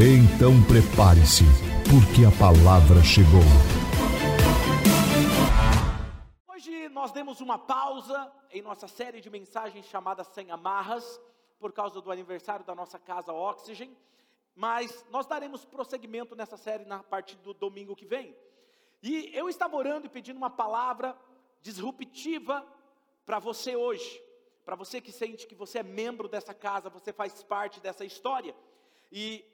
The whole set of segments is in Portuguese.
Então prepare-se, porque a palavra chegou. Hoje nós demos uma pausa em nossa série de mensagens chamada Sem Amarras, por causa do aniversário da nossa casa Oxygen, mas nós daremos prosseguimento nessa série na partir do domingo que vem. E eu estava orando e pedindo uma palavra disruptiva para você hoje, para você que sente que você é membro dessa casa, você faz parte dessa história. E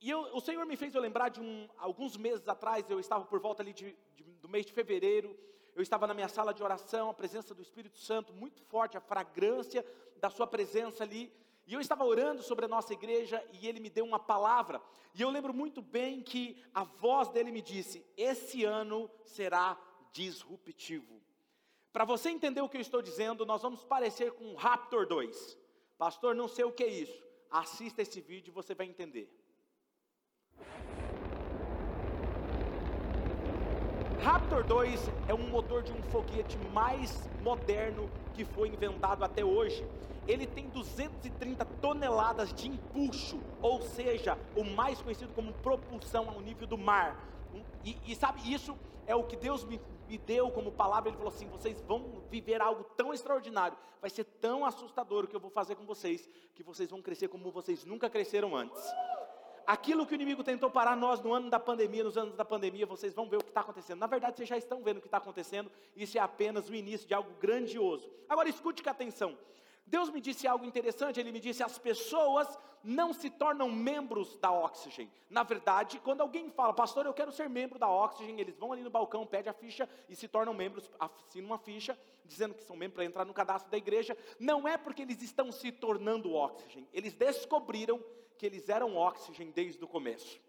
e eu, o Senhor me fez eu lembrar de um, alguns meses atrás, eu estava por volta ali de, de, do mês de fevereiro, eu estava na minha sala de oração, a presença do Espírito Santo muito forte, a fragrância da sua presença ali, e eu estava orando sobre a nossa igreja e ele me deu uma palavra, e eu lembro muito bem que a voz dele me disse: Esse ano será disruptivo. Para você entender o que eu estou dizendo, nós vamos parecer com Raptor 2. Pastor, não sei o que é isso. Assista esse vídeo e você vai entender. Raptor 2 é um motor de um foguete mais moderno que foi inventado até hoje. Ele tem 230 toneladas de empuxo, ou seja, o mais conhecido como propulsão ao nível do mar. E, e sabe, isso é o que Deus me, me deu como palavra. Ele falou assim: vocês vão viver algo tão extraordinário, vai ser tão assustador o que eu vou fazer com vocês, que vocês vão crescer como vocês nunca cresceram antes aquilo que o inimigo tentou parar nós no ano da pandemia, nos anos da pandemia, vocês vão ver o que está acontecendo. Na verdade, vocês já estão vendo o que está acontecendo, isso é apenas o início de algo grandioso. Agora, escute com atenção. Deus me disse algo interessante, ele me disse: as pessoas não se tornam membros da Oxygen. Na verdade, quando alguém fala, pastor, eu quero ser membro da Oxygen, eles vão ali no balcão, pedem a ficha e se tornam membros, assinam uma ficha, dizendo que são membros para entrar no cadastro da igreja. Não é porque eles estão se tornando Oxygen, eles descobriram que eles eram oxigênio desde o começo.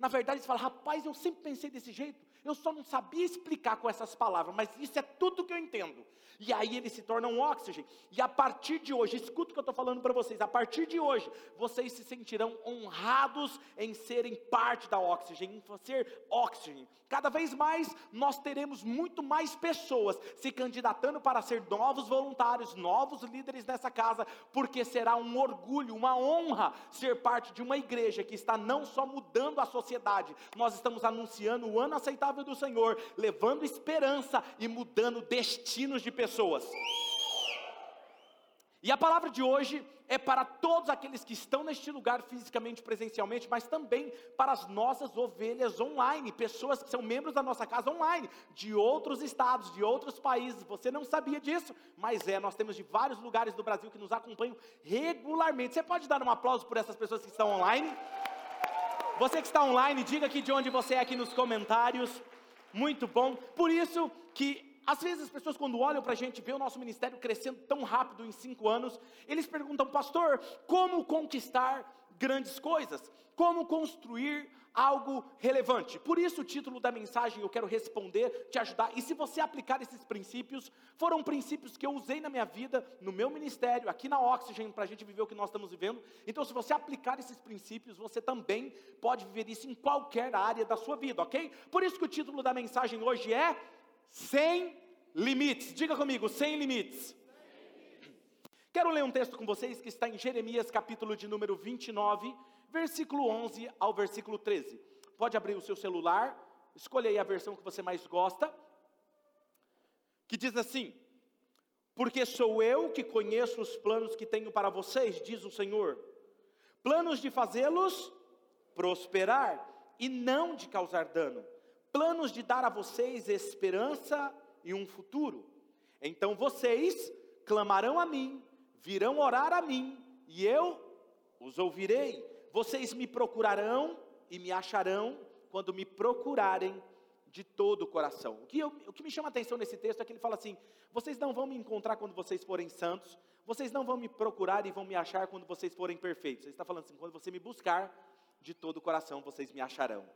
Na verdade, eles falam, rapaz, eu sempre pensei desse jeito, eu só não sabia explicar com essas palavras, mas isso é tudo que eu entendo. E aí eles se tornam um oxigênio. E a partir de hoje, escuta o que eu estou falando para vocês, a partir de hoje, vocês se sentirão honrados em serem parte da oxigênio, em ser oxigênio. Cada vez mais nós teremos muito mais pessoas se candidatando para ser novos voluntários, novos líderes nessa casa, porque será um orgulho, uma honra ser parte de uma igreja que está não só mudando a sociedade, nós estamos anunciando o ano aceitável do Senhor, levando esperança e mudando destinos de pessoas. E a palavra de hoje é para todos aqueles que estão neste lugar fisicamente, presencialmente, mas também para as nossas ovelhas online, pessoas que são membros da nossa casa online, de outros estados, de outros países. Você não sabia disso, mas é, nós temos de vários lugares do Brasil que nos acompanham regularmente. Você pode dar um aplauso por essas pessoas que estão online? Você que está online, diga aqui de onde você é aqui nos comentários. Muito bom. Por isso que às vezes as pessoas, quando olham para a gente, vê o nosso ministério crescendo tão rápido em cinco anos, eles perguntam, pastor, como conquistar grandes coisas? Como construir algo relevante? Por isso, o título da mensagem eu quero responder, te ajudar. E se você aplicar esses princípios, foram princípios que eu usei na minha vida, no meu ministério, aqui na Oxygen, para a gente viver o que nós estamos vivendo. Então, se você aplicar esses princípios, você também pode viver isso em qualquer área da sua vida, ok? Por isso que o título da mensagem hoje é sem limites. Diga comigo, sem limites. Quero ler um texto com vocês que está em Jeremias, capítulo de número 29, versículo 11 ao versículo 13. Pode abrir o seu celular, escolha aí a versão que você mais gosta. Que diz assim: Porque sou eu que conheço os planos que tenho para vocês, diz o Senhor. Planos de fazê-los prosperar e não de causar dano planos de dar a vocês esperança e um futuro. Então vocês clamarão a mim, virão orar a mim, e eu os ouvirei. Vocês me procurarão e me acharão quando me procurarem de todo o coração. O que, eu, o que me chama a atenção nesse texto é que ele fala assim: vocês não vão me encontrar quando vocês forem santos, vocês não vão me procurar e vão me achar quando vocês forem perfeitos. Ele está falando assim: quando você me buscar de todo o coração vocês me acharão.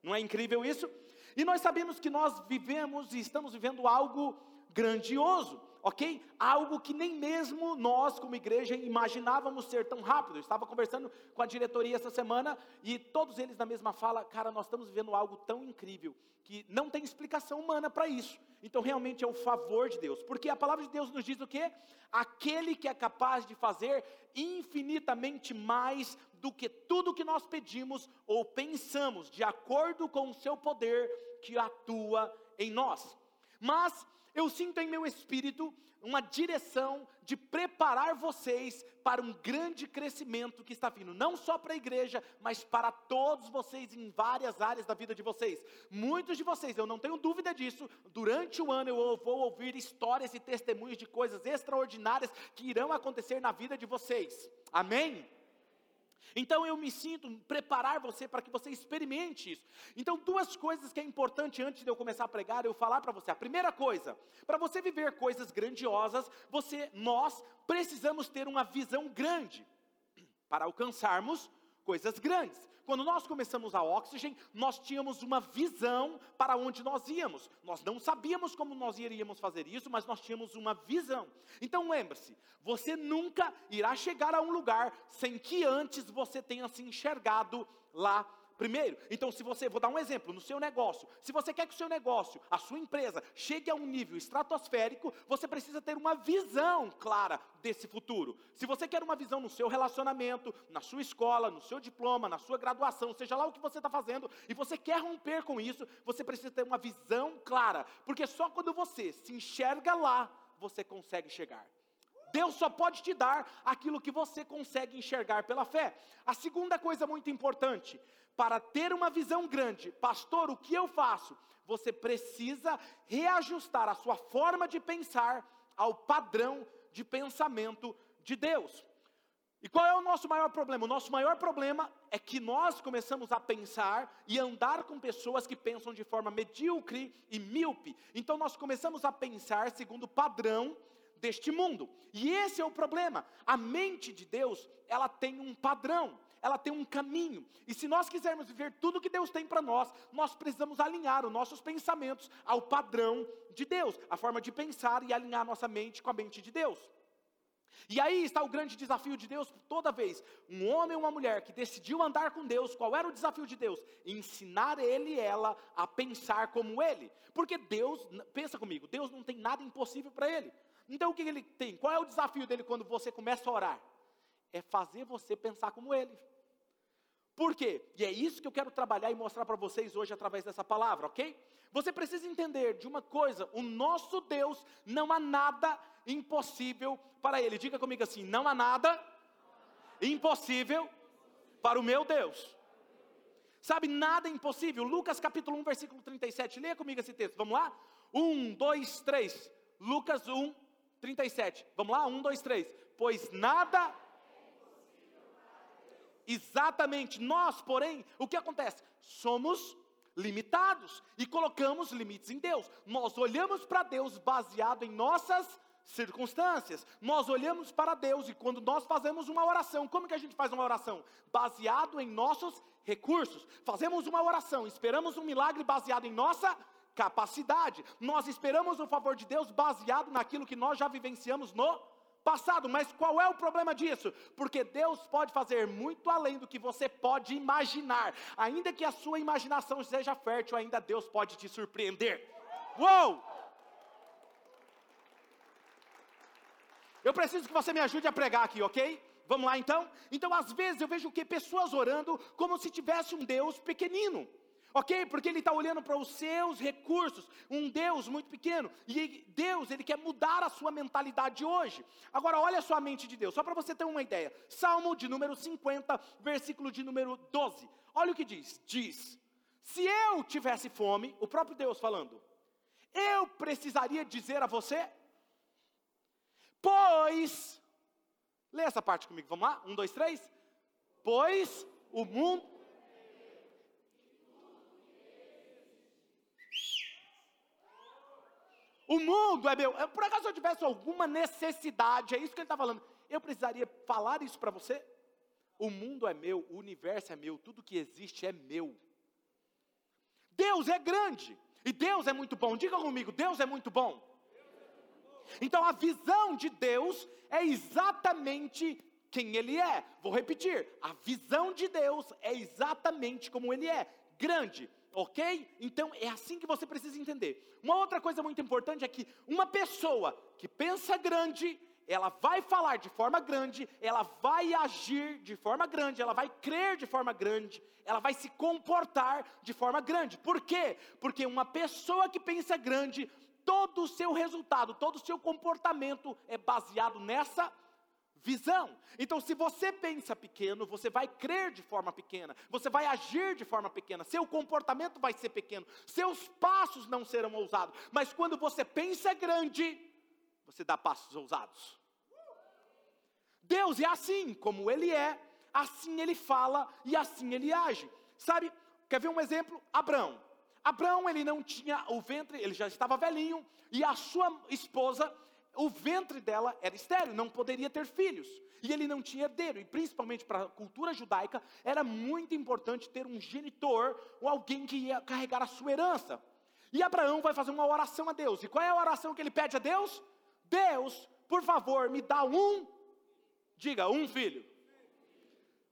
Não é incrível isso? E nós sabemos que nós vivemos e estamos vivendo algo grandioso ok? Algo que nem mesmo nós, como igreja, imaginávamos ser tão rápido. Eu estava conversando com a diretoria essa semana e todos eles na mesma fala, cara, nós estamos vivendo algo tão incrível que não tem explicação humana para isso. Então, realmente é o favor de Deus, porque a palavra de Deus nos diz o quê? Aquele que é capaz de fazer infinitamente mais do que tudo que nós pedimos ou pensamos, de acordo com o seu poder que atua em nós. Mas eu sinto em meu espírito uma direção de preparar vocês para um grande crescimento que está vindo, não só para a igreja, mas para todos vocês em várias áreas da vida de vocês. Muitos de vocês, eu não tenho dúvida disso, durante o ano eu vou ouvir histórias e testemunhos de coisas extraordinárias que irão acontecer na vida de vocês. Amém? Então eu me sinto preparar você para que você experimente isso. Então, duas coisas que é importante antes de eu começar a pregar, eu falar para você. A primeira coisa, para você viver coisas grandiosas, você, nós precisamos ter uma visão grande para alcançarmos coisas grandes. Quando nós começamos a Oxygen, nós tínhamos uma visão para onde nós íamos. Nós não sabíamos como nós iríamos fazer isso, mas nós tínhamos uma visão. Então lembre-se, você nunca irá chegar a um lugar sem que antes você tenha se enxergado lá Primeiro, então se você, vou dar um exemplo, no seu negócio, se você quer que o seu negócio, a sua empresa, chegue a um nível estratosférico, você precisa ter uma visão clara desse futuro. Se você quer uma visão no seu relacionamento, na sua escola, no seu diploma, na sua graduação, seja lá o que você está fazendo, e você quer romper com isso, você precisa ter uma visão clara, porque só quando você se enxerga lá, você consegue chegar. Deus só pode te dar aquilo que você consegue enxergar pela fé. A segunda coisa muito importante, para ter uma visão grande, pastor, o que eu faço? Você precisa reajustar a sua forma de pensar ao padrão de pensamento de Deus. E qual é o nosso maior problema? O nosso maior problema é que nós começamos a pensar e andar com pessoas que pensam de forma medíocre e míope. Então nós começamos a pensar segundo o padrão deste mundo. E esse é o problema. A mente de Deus, ela tem um padrão ela tem um caminho. E se nós quisermos viver tudo que Deus tem para nós, nós precisamos alinhar os nossos pensamentos ao padrão de Deus, a forma de pensar e alinhar nossa mente com a mente de Deus. E aí está o grande desafio de Deus toda vez. Um homem ou uma mulher que decidiu andar com Deus, qual era o desafio de Deus? Ensinar ele e ela a pensar como ele. Porque Deus, pensa comigo, Deus não tem nada impossível para ele. Então o que ele tem? Qual é o desafio dele quando você começa a orar? É fazer você pensar como ele. Por quê? E é isso que eu quero trabalhar e mostrar para vocês hoje através dessa palavra, ok? Você precisa entender de uma coisa: o nosso Deus não há nada impossível para Ele. Diga comigo assim: não há nada impossível para o meu Deus. Sabe, nada é impossível. Lucas capítulo 1, versículo 37. Leia comigo esse texto. Vamos lá? 1, 2, 3. Lucas 1, 37. Vamos lá? 1, 2, 3. Pois nada Exatamente, nós, porém, o que acontece? Somos limitados e colocamos limites em Deus. Nós olhamos para Deus baseado em nossas circunstâncias. Nós olhamos para Deus e quando nós fazemos uma oração, como que a gente faz uma oração? Baseado em nossos recursos. Fazemos uma oração, esperamos um milagre baseado em nossa capacidade. Nós esperamos o favor de Deus baseado naquilo que nós já vivenciamos no passado, mas qual é o problema disso? Porque Deus pode fazer muito além do que você pode imaginar, ainda que a sua imaginação seja fértil, ainda Deus pode te surpreender. Uou! Eu preciso que você me ajude a pregar aqui, ok? Vamos lá então? Então, às vezes eu vejo que pessoas orando como se tivesse um Deus pequenino. Ok? Porque ele está olhando para os seus recursos, um Deus muito pequeno, e Deus, ele quer mudar a sua mentalidade hoje. Agora, olha a sua mente de Deus, só para você ter uma ideia. Salmo de número 50, versículo de número 12. Olha o que diz: diz, se eu tivesse fome, o próprio Deus falando, eu precisaria dizer a você, pois, lê essa parte comigo, vamos lá? Um, dois, três. Pois o mundo O mundo é meu. Por acaso eu tivesse alguma necessidade, é isso que ele está falando. Eu precisaria falar isso para você? o mundo é meu, o universo é meu, tudo que existe é meu. Deus é grande e Deus é muito bom. Diga comigo, Deus é muito bom. Então a visão de Deus é exatamente quem Ele é. Vou repetir: a visão de Deus é exatamente como Ele é, grande, ok? Então é assim que você precisa entender. Uma outra coisa muito importante é que uma pessoa que pensa grande, ela vai falar de forma grande, ela vai agir de forma grande, ela vai crer de forma grande, ela vai se comportar de forma grande. Por quê? Porque uma pessoa que pensa grande, todo o seu resultado, todo o seu comportamento é baseado nessa visão. Então, se você pensa pequeno, você vai crer de forma pequena, você vai agir de forma pequena, seu comportamento vai ser pequeno, seus passos não serão ousados. Mas quando você pensa grande, você dá passos ousados. Deus é assim, como Ele é, assim Ele fala e assim Ele age. Sabe, quer ver um exemplo? Abraão. Abraão, ele não tinha o ventre, ele já estava velhinho, e a sua esposa o ventre dela era estéreo, não poderia ter filhos. E ele não tinha herdeiro. E principalmente para a cultura judaica, era muito importante ter um genitor ou alguém que ia carregar a sua herança. E Abraão vai fazer uma oração a Deus. E qual é a oração que ele pede a Deus? Deus, por favor, me dá um, diga, um filho.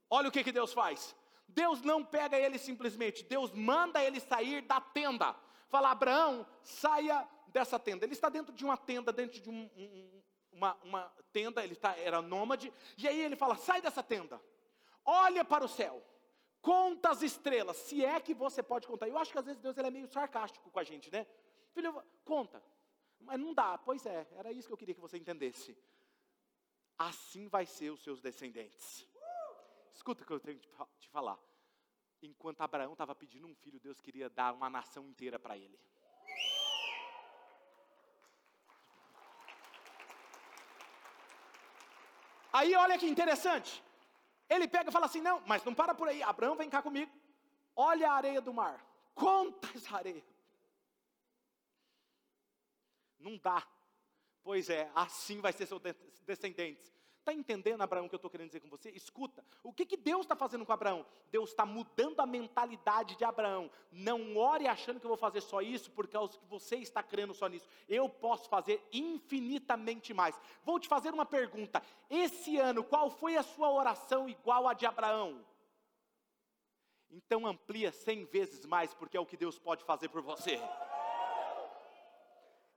Olha o que, que Deus faz. Deus não pega ele simplesmente, Deus manda ele sair da tenda. Fala, Abraão, saia dessa tenda. Ele está dentro de uma tenda, dentro de um, um, uma, uma, tenda, ele está, era nômade, e aí ele fala: sai dessa tenda, olha para o céu, conta as estrelas, se é que você pode contar. Eu acho que às vezes Deus ele é meio sarcástico com a gente, né? Filho, conta, mas não dá, pois é, era isso que eu queria que você entendesse. Assim vai ser os seus descendentes. Escuta o que eu tenho que te falar. Enquanto Abraão estava pedindo um filho, Deus queria dar uma nação inteira para ele. Aí olha que interessante. Ele pega e fala assim: não, mas não para por aí. Abraão, vem cá comigo. Olha a areia do mar. Conta essa areia. Não dá. Pois é, assim vai ser seus descendentes. Está entendendo, Abraão, o que eu estou querendo dizer com você? Escuta, o que, que Deus está fazendo com Abraão? Deus está mudando a mentalidade de Abraão. Não ore achando que eu vou fazer só isso, por causa que você está crendo só nisso. Eu posso fazer infinitamente mais. Vou te fazer uma pergunta. Esse ano, qual foi a sua oração igual a de Abraão? Então amplia cem vezes mais, porque é o que Deus pode fazer por você.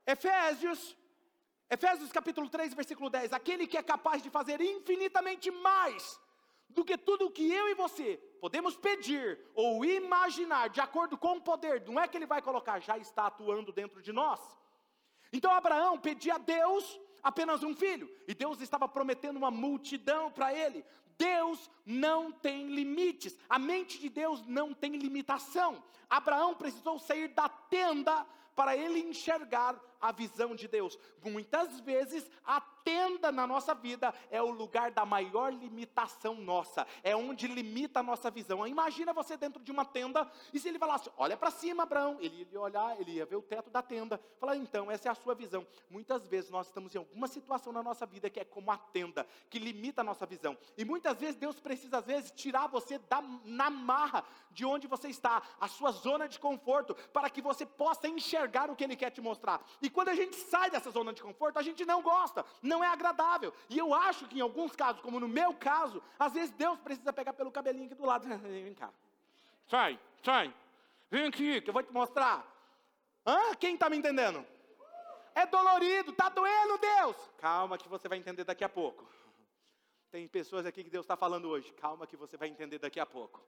Efésios Efésios capítulo 3, versículo 10: Aquele que é capaz de fazer infinitamente mais do que tudo o que eu e você podemos pedir ou imaginar, de acordo com o poder, não é que ele vai colocar, já está atuando dentro de nós. Então Abraão pedia a Deus apenas um filho, e Deus estava prometendo uma multidão para ele. Deus não tem limites, a mente de Deus não tem limitação. Abraão precisou sair da tenda para ele enxergar a visão de Deus. Muitas vezes a tenda na nossa vida é o lugar da maior limitação nossa, é onde limita a nossa visão. Imagina você dentro de uma tenda e se ele falasse: Olha para cima, Abraão, ele ia olhar, ele ia ver o teto da tenda, falar: Então, essa é a sua visão. Muitas vezes nós estamos em alguma situação na nossa vida que é como a tenda, que limita a nossa visão, e muitas vezes Deus precisa, às vezes, tirar você da, na marra de onde você está, a sua zona de conforto, para que você possa enxergar o que Ele quer te mostrar. E quando a gente sai dessa zona de conforto, a gente não gosta, não é agradável. E eu acho que em alguns casos, como no meu caso, às vezes Deus precisa pegar pelo cabelinho aqui do lado. Vem cá. Sai, sai. Vem aqui, que eu vou te mostrar. Hã? Quem está me entendendo? É dolorido, está doendo, Deus. Calma que você vai entender daqui a pouco. Tem pessoas aqui que Deus está falando hoje. Calma que você vai entender daqui a pouco.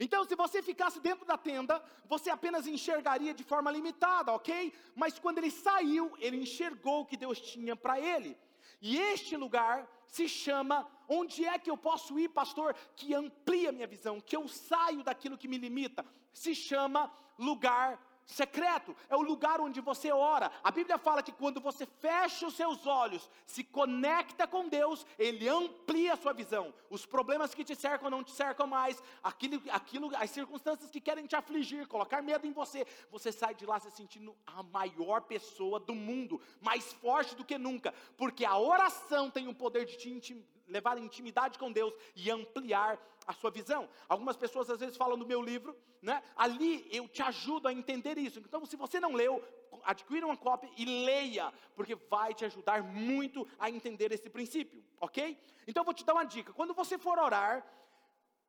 Então, se você ficasse dentro da tenda, você apenas enxergaria de forma limitada, ok? Mas quando ele saiu, ele enxergou o que Deus tinha para ele. E este lugar se chama Onde é que eu posso ir, pastor, que amplia minha visão, que eu saio daquilo que me limita? Se chama lugar secreto, é o lugar onde você ora. A Bíblia fala que quando você fecha os seus olhos, se conecta com Deus, Ele amplia a sua visão. Os problemas que te cercam não te cercam mais, aquilo, aquilo, as circunstâncias que querem te afligir, colocar medo em você, você sai de lá se sentindo a maior pessoa do mundo, mais forte do que nunca, porque a oração tem o poder de te levar intimidade com Deus e ampliar a sua visão. Algumas pessoas às vezes falam no meu livro, né? Ali eu te ajudo a entender isso. Então, se você não leu, adquira uma cópia e leia, porque vai te ajudar muito a entender esse princípio, ok? Então, vou te dar uma dica. Quando você for orar,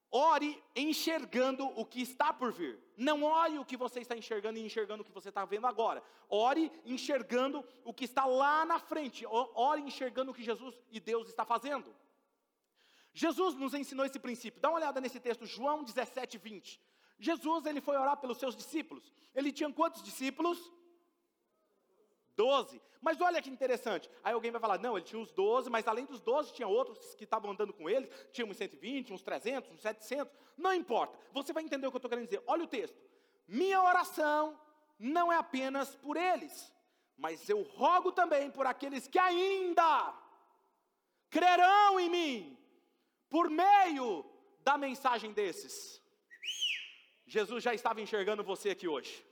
ore enxergando o que está por vir. Não ore o que você está enxergando e enxergando o que você está vendo agora. Ore enxergando o que está lá na frente. Ore enxergando o que Jesus e Deus está fazendo. Jesus nos ensinou esse princípio. Dá uma olhada nesse texto, João 17, 20. Jesus, ele foi orar pelos seus discípulos. Ele tinha quantos discípulos? Doze. Mas olha que interessante. Aí alguém vai falar, não, ele tinha os doze, mas além dos doze tinha outros que estavam andando com ele. Tinha uns 120, uns 300, uns 700. Não importa. Você vai entender o que eu estou querendo dizer. Olha o texto. Minha oração não é apenas por eles, mas eu rogo também por aqueles que ainda crerão em mim, por meio da mensagem desses. Jesus já estava enxergando você aqui hoje.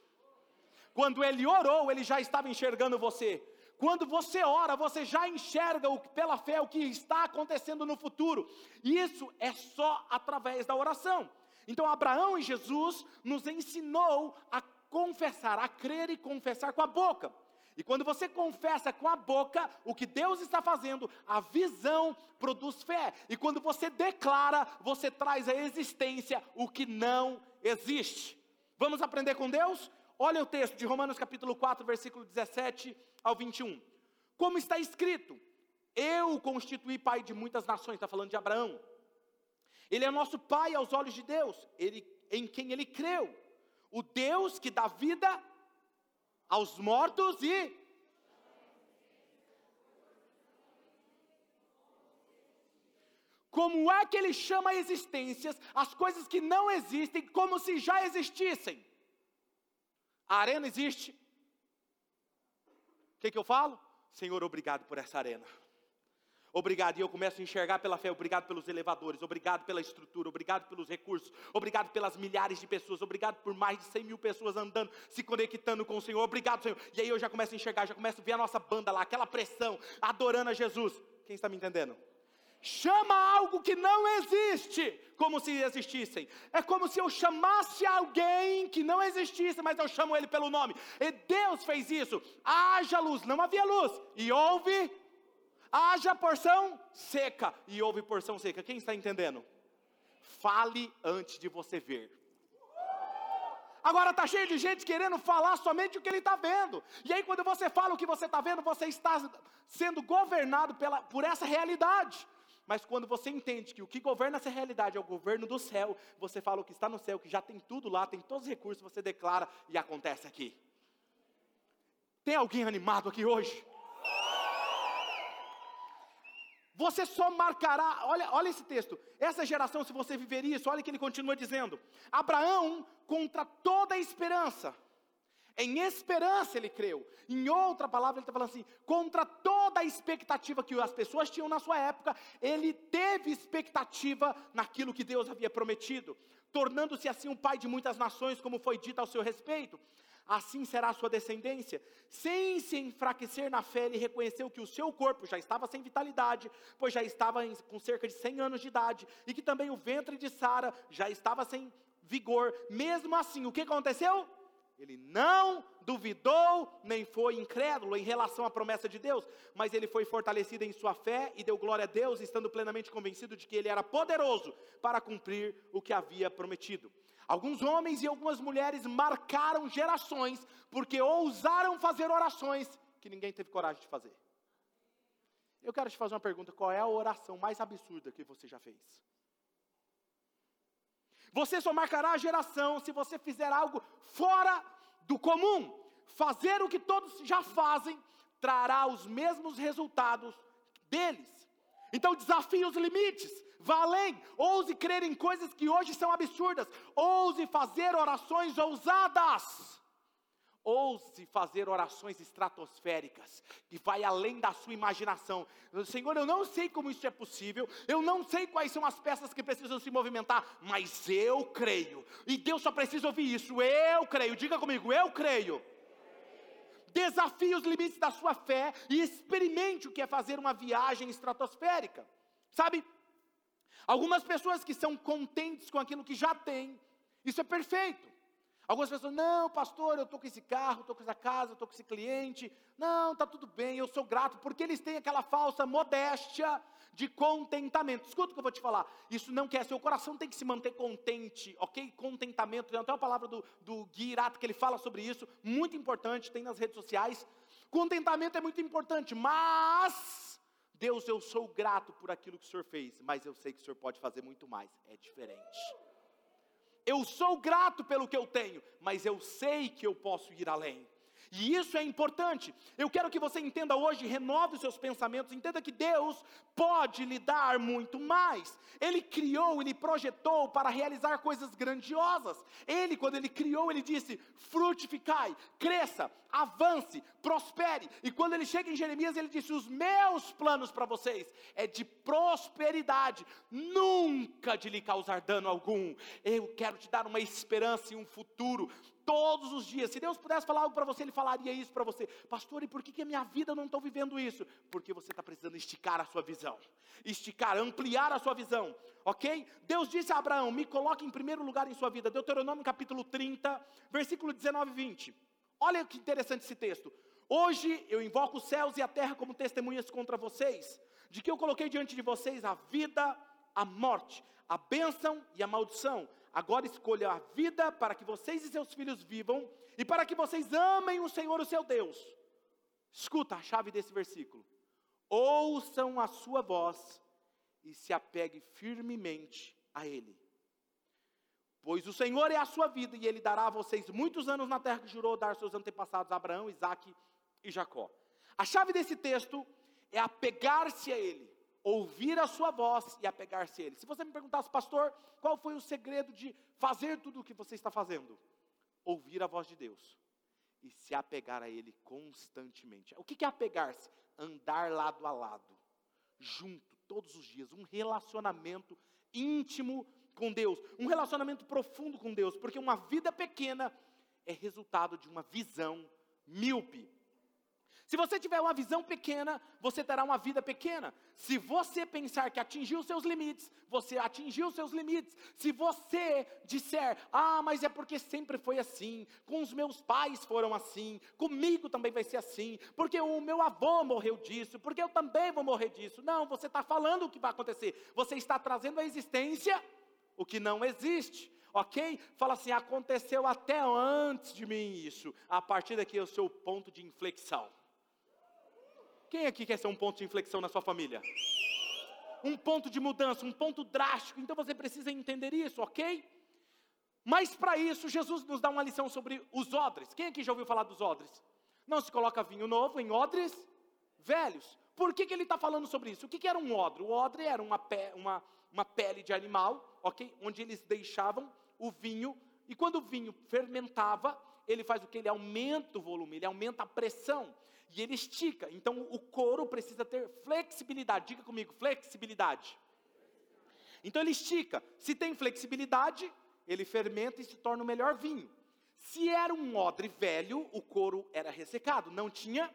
Quando ele orou, ele já estava enxergando você. Quando você ora, você já enxerga o, pela fé o que está acontecendo no futuro. E isso é só através da oração. Então, Abraão e Jesus nos ensinou a confessar, a crer e confessar com a boca. E quando você confessa com a boca o que Deus está fazendo, a visão produz fé. E quando você declara, você traz à existência o que não existe. Vamos aprender com Deus? Olha o texto de Romanos capítulo 4, versículo 17 ao 21. Como está escrito: Eu constituí pai de muitas nações, está falando de Abraão. Ele é nosso pai aos olhos de Deus, ele, em quem ele creu. O Deus que dá vida aos mortos e. Como é que ele chama existências as coisas que não existem como se já existissem? A arena existe. O que, que eu falo? Senhor, obrigado por essa arena. Obrigado, e eu começo a enxergar pela fé. Obrigado pelos elevadores, obrigado pela estrutura, obrigado pelos recursos, obrigado pelas milhares de pessoas, obrigado por mais de 100 mil pessoas andando, se conectando com o Senhor. Obrigado, Senhor. E aí eu já começo a enxergar, já começo a ver a nossa banda lá, aquela pressão, adorando a Jesus. Quem está me entendendo? Chama algo que não existe como se existissem. É como se eu chamasse alguém que não existisse, mas eu chamo ele pelo nome. E Deus fez isso. Haja luz, não havia luz. E houve haja porção seca e houve porção seca. Quem está entendendo? Fale antes de você ver. Agora está cheio de gente querendo falar somente o que ele está vendo. E aí, quando você fala o que você está vendo, você está sendo governado pela, por essa realidade. Mas quando você entende que o que governa essa realidade é o governo do céu, você fala o que está no céu, que já tem tudo lá, tem todos os recursos, você declara e acontece aqui. Tem alguém animado aqui hoje? Você só marcará, olha, olha esse texto, essa geração, se você viver isso, olha que ele continua dizendo: Abraão, contra toda esperança, em esperança ele creu. Em outra palavra, ele está falando assim: contra toda a expectativa que as pessoas tinham na sua época, ele teve expectativa naquilo que Deus havia prometido, tornando-se assim um pai de muitas nações, como foi dito ao seu respeito assim será a sua descendência. Sem se enfraquecer na fé, ele reconheceu que o seu corpo já estava sem vitalidade, pois já estava com cerca de 100 anos de idade, e que também o ventre de Sara já estava sem vigor. Mesmo assim, o que aconteceu? Ele não duvidou, nem foi incrédulo em relação à promessa de Deus, mas ele foi fortalecido em sua fé e deu glória a Deus, estando plenamente convencido de que ele era poderoso para cumprir o que havia prometido. Alguns homens e algumas mulheres marcaram gerações porque ousaram fazer orações que ninguém teve coragem de fazer. Eu quero te fazer uma pergunta: qual é a oração mais absurda que você já fez? Você só marcará a geração se você fizer algo fora do comum. Fazer o que todos já fazem trará os mesmos resultados deles. Então desafie os limites, vá além, ouse crer em coisas que hoje são absurdas, ouse fazer orações ousadas. Ouse fazer orações estratosféricas, que vai além da sua imaginação. Senhor, eu não sei como isso é possível, eu não sei quais são as peças que precisam se movimentar, mas eu creio. E Deus só precisa ouvir isso. Eu creio. Diga comigo, eu creio. Desafie os limites da sua fé e experimente o que é fazer uma viagem estratosférica. Sabe, algumas pessoas que são contentes com aquilo que já têm, isso é perfeito. Algumas pessoas, não, pastor, eu estou com esse carro, estou com essa casa, estou com esse cliente. Não, está tudo bem, eu sou grato, porque eles têm aquela falsa modéstia de contentamento. Escuta o que eu vou te falar. Isso não quer, seu coração tem que se manter contente, ok? Contentamento. Tem até uma palavra do, do Gui Irato que ele fala sobre isso, muito importante, tem nas redes sociais. Contentamento é muito importante, mas Deus, eu sou grato por aquilo que o Senhor fez, mas eu sei que o Senhor pode fazer muito mais. É diferente. Eu sou grato pelo que eu tenho, mas eu sei que eu posso ir além. E isso é importante. Eu quero que você entenda hoje, renove os seus pensamentos, entenda que Deus pode lhe dar muito mais. Ele criou, ele projetou para realizar coisas grandiosas. Ele, quando ele criou, ele disse: frutificai, cresça, avance, prospere. E quando ele chega em Jeremias, ele disse: os meus planos para vocês é de prosperidade, nunca de lhe causar dano algum. Eu quero te dar uma esperança e um futuro todos os dias. Se Deus pudesse falar algo para você, Ele falaria isso para você. Pastor, e por que, que a minha vida eu não estou vivendo isso? Porque você está precisando esticar a sua visão. Esticar, ampliar a sua visão. Ok? Deus disse a Abraão: me coloque em primeiro lugar em sua vida. Deuteronômio capítulo 30, versículo 19 e 20. Olha que interessante esse texto. Hoje eu invoco os céus e a terra como testemunhas contra vocês, de que eu coloquei diante de vocês a vida, a morte, a bênção e a maldição. Agora escolha a vida para que vocês e seus filhos vivam e para que vocês amem o Senhor, o seu Deus. Escuta a chave desse versículo. Ouçam a sua voz e se apegue firmemente a Ele. Pois o Senhor é a sua vida e Ele dará a vocês muitos anos na terra que jurou dar seus antepassados Abraão, Isaque e Jacó. A chave desse texto é apegar-se a Ele ouvir a sua voz e apegar-se a Ele. Se você me perguntasse, pastor, qual foi o segredo de fazer tudo o que você está fazendo? Ouvir a voz de Deus e se apegar a Ele constantemente. O que é apegar-se? Andar lado a lado, junto, todos os dias, um relacionamento íntimo com Deus, um relacionamento profundo com Deus, porque uma vida pequena é resultado de uma visão míope. Se você tiver uma visão pequena, você terá uma vida pequena. Se você pensar que atingiu seus limites, você atingiu seus limites. Se você disser, ah, mas é porque sempre foi assim, com os meus pais foram assim, comigo também vai ser assim, porque o meu avô morreu disso, porque eu também vou morrer disso. Não, você está falando o que vai acontecer. Você está trazendo à existência o que não existe ok? Fala assim: aconteceu até antes de mim isso. A partir daqui é o seu ponto de inflexão. Quem aqui quer ser um ponto de inflexão na sua família? Um ponto de mudança, um ponto drástico. Então você precisa entender isso, ok? Mas para isso, Jesus nos dá uma lição sobre os odres. Quem aqui já ouviu falar dos odres? Não se coloca vinho novo em odres velhos. Por que, que ele está falando sobre isso? O que, que era um odre? O odre era uma, pe uma, uma pele de animal, ok? Onde eles deixavam o vinho. E quando o vinho fermentava, ele faz o que? Ele aumenta o volume, ele aumenta a pressão e ele estica. Então o couro precisa ter flexibilidade. Diga comigo, flexibilidade. Então ele estica. Se tem flexibilidade, ele fermenta e se torna o melhor vinho. Se era um odre velho, o couro era ressecado, não tinha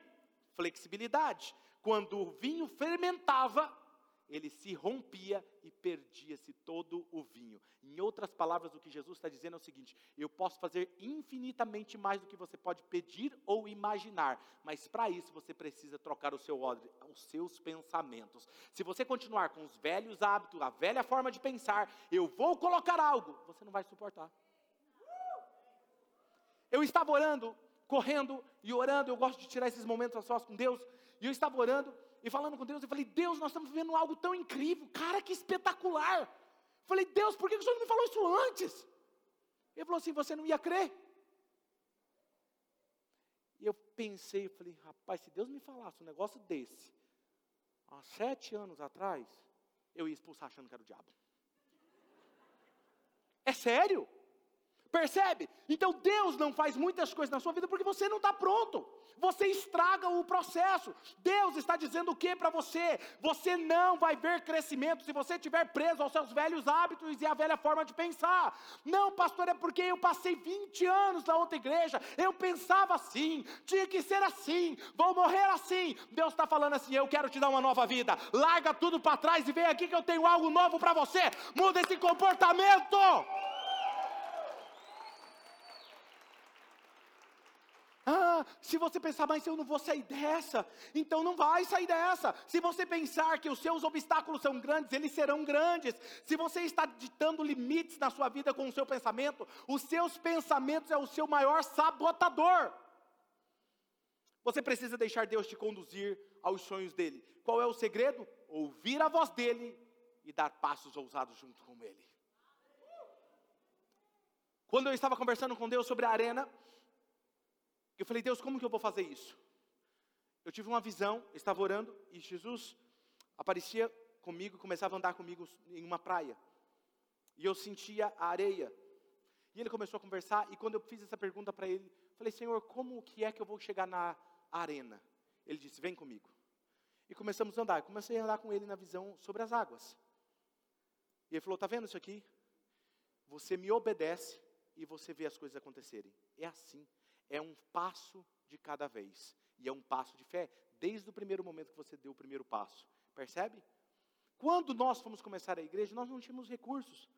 flexibilidade. Quando o vinho fermentava, ele se rompia e perdia-se todo o vinho. Em outras palavras, o que Jesus está dizendo é o seguinte: eu posso fazer infinitamente mais do que você pode pedir ou imaginar, mas para isso você precisa trocar o seu odre, os seus pensamentos. Se você continuar com os velhos hábitos, a velha forma de pensar, eu vou colocar algo, você não vai suportar. Eu estava orando, correndo e orando, eu gosto de tirar esses momentos a sós com Deus, e eu estava orando e falando com Deus, eu falei, Deus, nós estamos vivendo algo tão incrível, cara, que espetacular. Eu falei, Deus, por que o Senhor não me falou isso antes? Ele falou assim, você não ia crer? E eu pensei, eu falei, rapaz, se Deus me falasse um negócio desse, há sete anos atrás, eu ia expulsar achando que era o diabo. É sério? Percebe? Então Deus não faz muitas coisas na sua vida porque você não está pronto. Você estraga o processo. Deus está dizendo o que para você? Você não vai ver crescimento se você estiver preso aos seus velhos hábitos e à velha forma de pensar. Não, pastor, é porque eu passei 20 anos na outra igreja. Eu pensava assim, tinha que ser assim, vou morrer assim. Deus está falando assim: eu quero te dar uma nova vida. Larga tudo para trás e vem aqui que eu tenho algo novo para você. Muda esse comportamento. Ah, se você pensar, mas eu não vou sair dessa, então não vai sair dessa. Se você pensar que os seus obstáculos são grandes, eles serão grandes. Se você está ditando limites na sua vida com o seu pensamento, os seus pensamentos é o seu maior sabotador. Você precisa deixar Deus te conduzir aos sonhos dele. Qual é o segredo? Ouvir a voz dele e dar passos ousados junto com ele. Quando eu estava conversando com Deus sobre a arena, eu falei, Deus, como que eu vou fazer isso? Eu tive uma visão, estava orando e Jesus aparecia comigo, começava a andar comigo em uma praia. E eu sentia a areia. E ele começou a conversar e quando eu fiz essa pergunta para ele, falei, Senhor, como que é que eu vou chegar na arena? Ele disse, vem comigo. E começamos a andar. Eu comecei a andar com ele na visão sobre as águas. E ele falou, tá vendo isso aqui? Você me obedece e você vê as coisas acontecerem. É assim é um passo de cada vez. E é um passo de fé desde o primeiro momento que você deu o primeiro passo. Percebe? Quando nós fomos começar a igreja, nós não tínhamos recursos.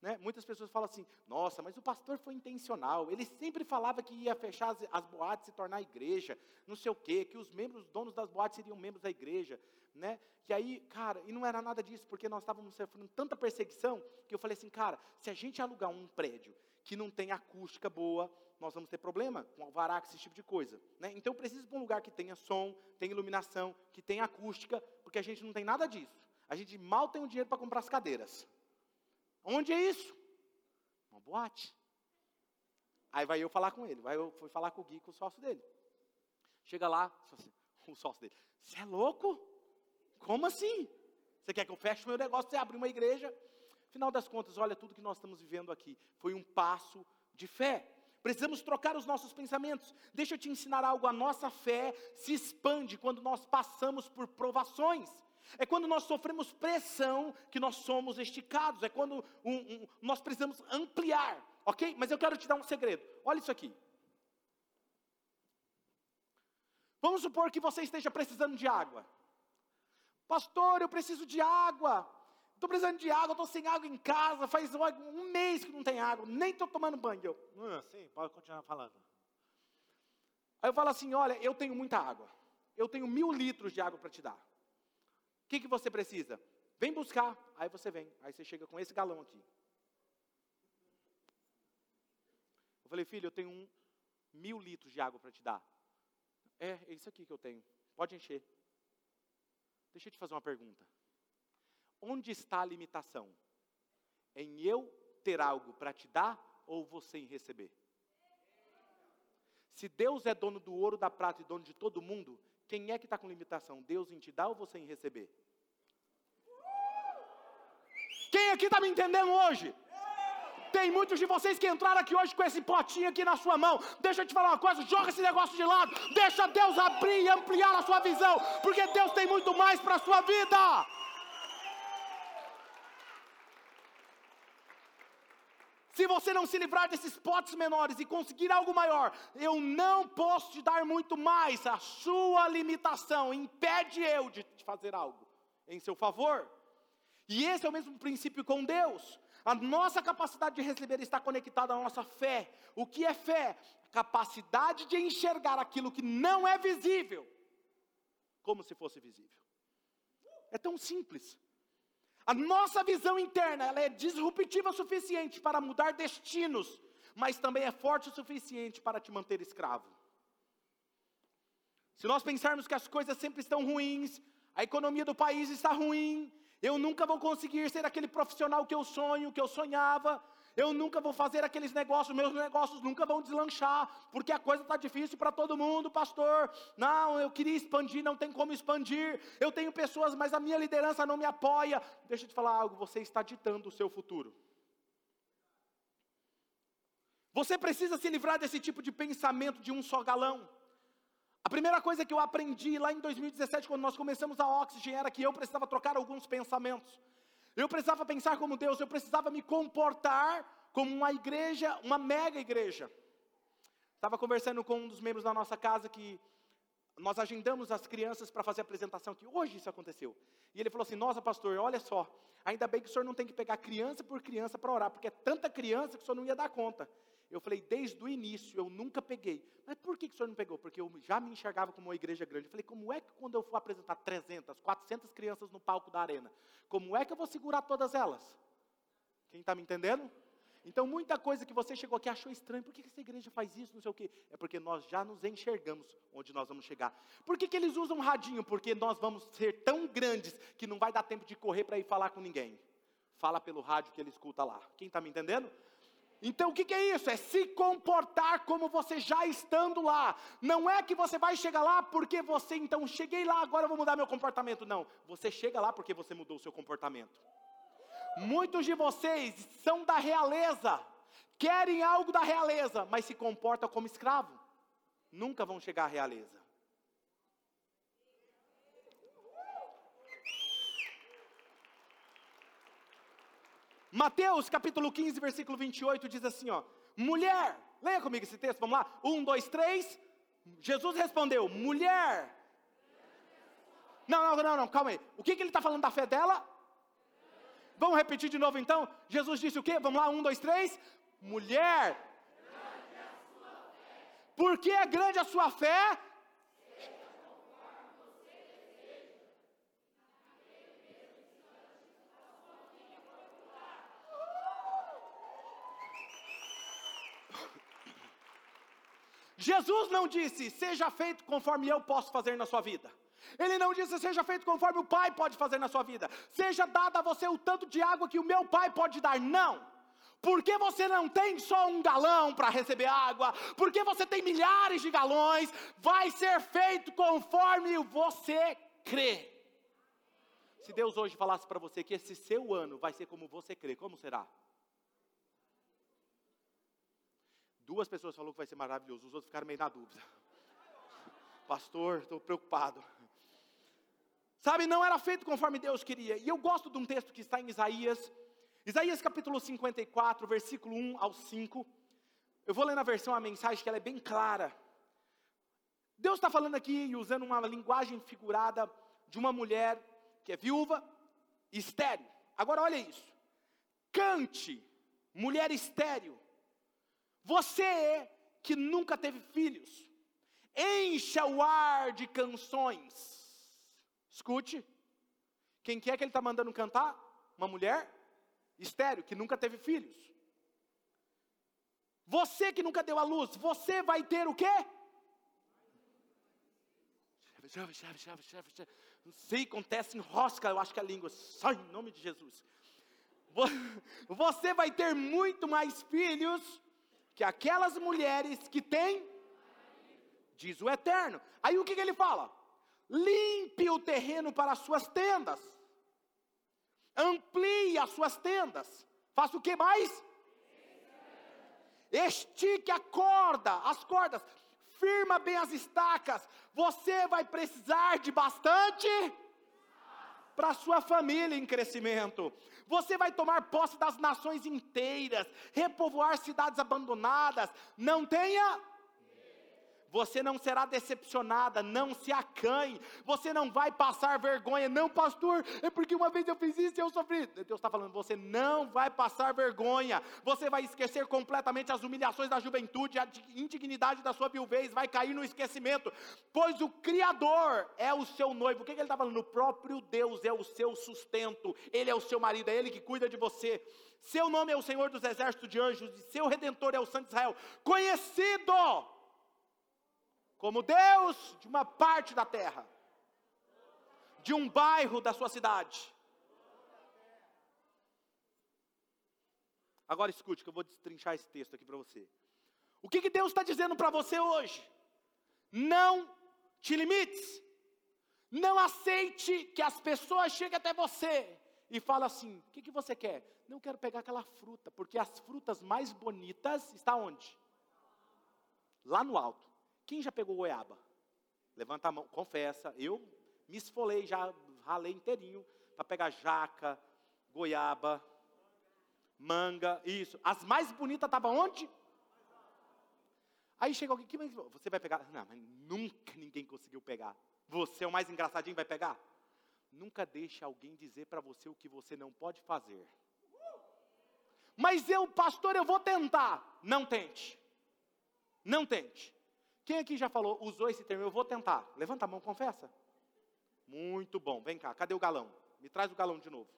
Né? Muitas pessoas falam assim: nossa, mas o pastor foi intencional. Ele sempre falava que ia fechar as, as boates e tornar a igreja, não sei o quê, que os membros, os donos das boates seriam membros da igreja. Né? E aí, cara, e não era nada disso, porque nós estávamos sofrendo tanta perseguição que eu falei assim: cara, se a gente alugar um prédio que não tem acústica boa, nós vamos ter problema com alvará, esse tipo de coisa. Né? Então, preciso de um lugar que tenha som, tenha iluminação, que tenha acústica, porque a gente não tem nada disso. A gente mal tem o dinheiro para comprar as cadeiras. Onde é isso? Uma boate. Aí vai eu falar com ele, vai eu fui falar com o Gui, com o sócio dele. Chega lá, o sócio dele, você é louco? Como assim? Você quer que eu feche o meu negócio, você abrir uma igreja? Final das contas, olha tudo que nós estamos vivendo aqui. Foi um passo de fé. Precisamos trocar os nossos pensamentos. Deixa eu te ensinar algo: a nossa fé se expande quando nós passamos por provações. É quando nós sofremos pressão que nós somos esticados. É quando um, um, nós precisamos ampliar, ok? Mas eu quero te dar um segredo. Olha isso aqui. Vamos supor que você esteja precisando de água. Pastor, eu preciso de água. Estou precisando de água, estou sem água em casa, faz um mês que não tem água, nem estou tomando banho. Eu, ah, sim, pode continuar falando. Aí eu falo assim: olha, eu tenho muita água, eu tenho mil litros de água para te dar. O que, que você precisa? Vem buscar. Aí você vem, aí você chega com esse galão aqui. Eu falei, filho, eu tenho um mil litros de água para te dar. É, é isso aqui que eu tenho. Pode encher. Deixa eu te fazer uma pergunta. Onde está a limitação? Em eu ter algo para te dar ou você em receber? Se Deus é dono do ouro, da prata e dono de todo mundo, quem é que está com limitação? Deus em te dar ou você em receber? Quem aqui está me entendendo hoje? Tem muitos de vocês que entraram aqui hoje com esse potinho aqui na sua mão. Deixa eu te falar uma coisa, joga esse negócio de lado. Deixa Deus abrir e ampliar a sua visão, porque Deus tem muito mais para a sua vida. Se você não se livrar desses potes menores e conseguir algo maior, eu não posso te dar muito mais. A sua limitação impede eu de fazer algo em seu favor. E esse é o mesmo princípio com Deus. A nossa capacidade de receber está conectada à nossa fé. O que é fé? Capacidade de enxergar aquilo que não é visível, como se fosse visível. É tão simples. A nossa visão interna, ela é disruptiva o suficiente para mudar destinos, mas também é forte o suficiente para te manter escravo. Se nós pensarmos que as coisas sempre estão ruins, a economia do país está ruim, eu nunca vou conseguir ser aquele profissional que eu sonho, que eu sonhava, eu nunca vou fazer aqueles negócios, meus negócios nunca vão deslanchar, porque a coisa está difícil para todo mundo, pastor. Não, eu queria expandir, não tem como expandir. Eu tenho pessoas, mas a minha liderança não me apoia. Deixa eu te falar algo, você está ditando o seu futuro. Você precisa se livrar desse tipo de pensamento de um só galão. A primeira coisa que eu aprendi lá em 2017, quando nós começamos a Oxygen, era que eu precisava trocar alguns pensamentos. Eu precisava pensar como Deus, eu precisava me comportar como uma igreja, uma mega igreja. Estava conversando com um dos membros da nossa casa que nós agendamos as crianças para fazer a apresentação, que hoje isso aconteceu. E ele falou assim: Nossa, pastor, olha só, ainda bem que o senhor não tem que pegar criança por criança para orar, porque é tanta criança que o senhor não ia dar conta. Eu falei, desde o início, eu nunca peguei. Mas por que, que o senhor não pegou? Porque eu já me enxergava como uma igreja grande. Eu falei, como é que quando eu for apresentar 300, 400 crianças no palco da arena, como é que eu vou segurar todas elas? Quem está me entendendo? Então, muita coisa que você chegou aqui achou estranho. Por que essa igreja faz isso? Não sei o quê. É porque nós já nos enxergamos onde nós vamos chegar. Por que, que eles usam radinho? Porque nós vamos ser tão grandes que não vai dar tempo de correr para ir falar com ninguém. Fala pelo rádio que ele escuta lá. Quem está me entendendo? Então o que, que, é isso? É se comportar como você já estando lá. Não é que você vai chegar lá porque você, então, cheguei lá, agora vou mudar meu comportamento. Não. Você chega lá porque você mudou o seu comportamento. Muitos de vocês são da realeza, querem algo da realeza, mas se comportam como escravo. Nunca vão chegar à realeza. Mateus capítulo 15, versículo 28 diz assim: ó, mulher, leia comigo esse texto, vamos lá, um, dois, três. Jesus respondeu, mulher. Não, não, não, não, calma aí. O que, que ele está falando da fé dela? Vamos repetir de novo então? Jesus disse o quê? Vamos lá, um, dois, três. Mulher. Por que é grande a sua fé? Jesus não disse, seja feito conforme eu posso fazer na sua vida. Ele não disse, seja feito conforme o Pai pode fazer na sua vida. Seja dado a você o tanto de água que o meu Pai pode dar. Não. Porque você não tem só um galão para receber água, porque você tem milhares de galões, vai ser feito conforme você crê. Se Deus hoje falasse para você que esse seu ano vai ser como você crê, como será? Duas pessoas falaram que vai ser maravilhoso, os outros ficaram meio na dúvida. Pastor, estou preocupado. Sabe, não era feito conforme Deus queria. E eu gosto de um texto que está em Isaías, Isaías capítulo 54, versículo 1 ao 5. Eu vou ler na versão a mensagem que ela é bem clara. Deus está falando aqui, usando uma linguagem figurada de uma mulher que é viúva e estéreo. Agora olha isso. Cante, mulher estéreo, você que nunca teve filhos, encha o ar de canções. Escute, quem que é que ele está mandando cantar? Uma mulher estéreo, que nunca teve filhos. Você que nunca deu a luz, você vai ter o quê? Não sei, acontece, enrosca, eu acho que a língua, sai em nome de Jesus. Você vai ter muito mais filhos que aquelas mulheres que têm, diz o Eterno. Aí o que, que ele fala? Limpe o terreno para as suas tendas, amplie as suas tendas, faça o que mais? Estique a corda, as cordas, firma bem as estacas. Você vai precisar de bastante para sua família em crescimento. Você vai tomar posse das nações inteiras, repovoar cidades abandonadas. Não tenha você não será decepcionada, não se acanhe, você não vai passar vergonha, não, pastor, é porque uma vez eu fiz isso e eu sofri. Deus está falando, você não vai passar vergonha, você vai esquecer completamente as humilhações da juventude, a indignidade da sua viuvez, vai cair no esquecimento, pois o Criador é o seu noivo. O que, que ele está falando? O próprio Deus é o seu sustento, Ele é o seu marido, é Ele que cuida de você. Seu nome é o Senhor dos exércitos de anjos, e seu redentor é o Santo Israel, conhecido como Deus de uma parte da terra, de um bairro da sua cidade. Agora escute, que eu vou destrinchar esse texto aqui para você. O que, que Deus está dizendo para você hoje? Não te limites. Não aceite que as pessoas cheguem até você e fala assim: o que, que você quer? Não quero pegar aquela fruta, porque as frutas mais bonitas estão onde? Lá no alto. Quem já pegou goiaba? Levanta a mão, confessa. Eu me esfolei já, ralei inteirinho para pegar jaca, goiaba, manga, isso. As mais bonitas estavam onde? Aí chega alguém, que você vai pegar? Não, mas nunca ninguém conseguiu pegar. Você é o mais engraçadinho, vai pegar? Nunca deixe alguém dizer para você o que você não pode fazer. Mas eu, pastor, eu vou tentar. Não tente. Não tente. Quem aqui já falou, usou esse termo, eu vou tentar? Levanta a mão, confessa. Muito bom, vem cá, cadê o galão? Me traz o galão de novo.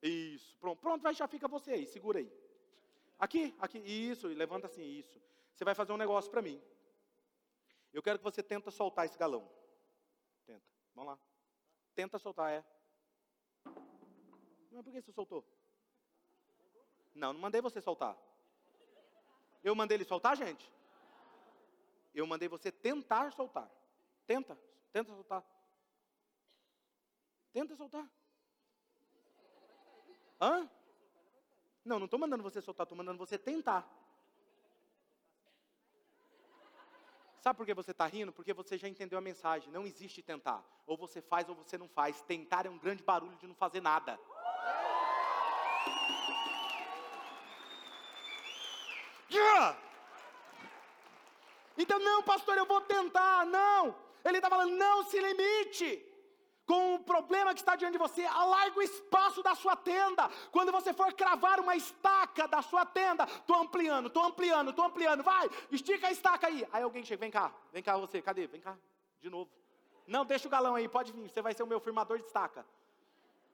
Isso, pronto, pronto, vai, já fica você aí, segura aí. Aqui, aqui, isso, levanta assim, isso. Você vai fazer um negócio para mim. Eu quero que você tenta soltar esse galão. Tenta, vamos lá. Tenta soltar, é. Mas por que você soltou? Não, não mandei você soltar. Eu mandei ele soltar, gente? Eu mandei você tentar soltar. Tenta, tenta soltar. Tenta soltar. Hã? Não, não estou mandando você soltar, estou mandando você tentar. Sabe por que você está rindo? Porque você já entendeu a mensagem. Não existe tentar. Ou você faz ou você não faz. Tentar é um grande barulho de não fazer nada. Então, não, pastor, eu vou tentar. Não. Ele está falando, não se limite com o problema que está diante de você, alarga o espaço da sua tenda. Quando você for cravar uma estaca da sua tenda, estou ampliando, estou ampliando, estou ampliando, vai, estica a estaca aí. Aí alguém chega, vem cá, vem cá você, cadê? Vem cá, de novo. Não, deixa o galão aí, pode vir, você vai ser o meu firmador de estaca.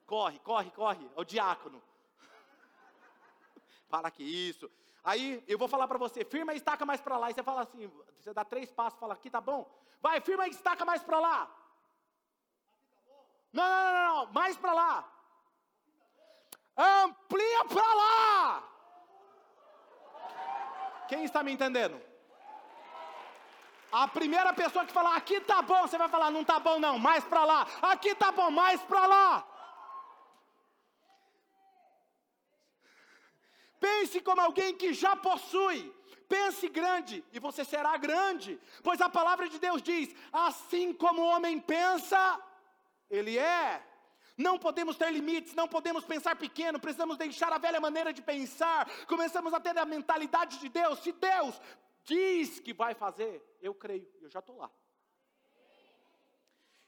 Corre, corre, corre, é o diácono. Para que isso. Aí eu vou falar para você, firma a estaca mais para lá. E você fala assim, você dá três passos, fala aqui tá bom. Vai, firma a estaca mais para lá. Não, não, não, não, mais para lá. Amplia para lá. Quem está me entendendo? A primeira pessoa que falar aqui tá bom, você vai falar não tá bom não, mais para lá. Aqui tá bom, mais para lá. Pense como alguém que já possui. Pense grande e você será grande, pois a palavra de Deus diz: assim como o homem pensa, ele é. Não podemos ter limites, não podemos pensar pequeno, precisamos deixar a velha maneira de pensar, começamos a ter a mentalidade de Deus. Se Deus diz que vai fazer, eu creio, eu já estou lá.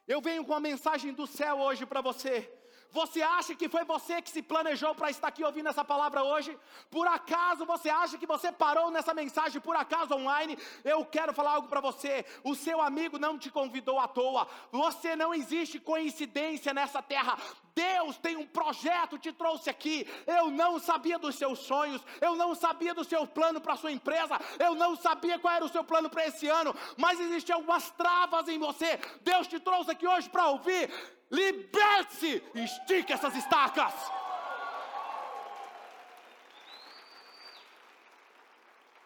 Eu venho com a mensagem do céu hoje para você. Você acha que foi você que se planejou para estar aqui ouvindo essa palavra hoje? Por acaso você acha que você parou nessa mensagem por acaso online? Eu quero falar algo para você. O seu amigo não te convidou à toa. Você não existe coincidência nessa terra. Deus tem um projeto, te trouxe aqui. Eu não sabia dos seus sonhos, eu não sabia do seu plano para sua empresa, eu não sabia qual era o seu plano para esse ano, mas existiam algumas travas em você. Deus te trouxe aqui hoje para ouvir. Liberte-se! Estique essas estacas!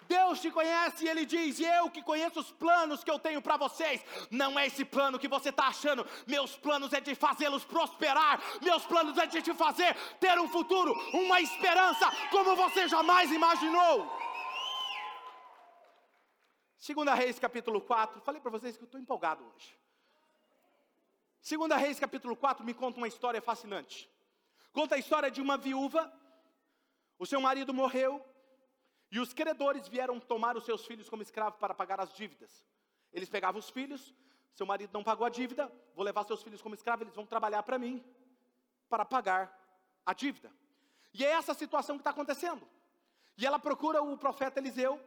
Deus te conhece e Ele diz: Eu que conheço os planos que eu tenho para vocês, não é esse plano que você está achando. Meus planos é de fazê-los prosperar, meus planos é de te fazer ter um futuro, uma esperança, como você jamais imaginou. Segunda Reis capítulo 4, falei para vocês que eu estou empolgado hoje. Segunda Reis capítulo 4 me conta uma história fascinante. Conta a história de uma viúva, o seu marido morreu, e os credores vieram tomar os seus filhos como escravos para pagar as dívidas. Eles pegavam os filhos, seu marido não pagou a dívida, vou levar seus filhos como escravos, eles vão trabalhar para mim, para pagar a dívida. E é essa situação que está acontecendo. E ela procura o profeta Eliseu,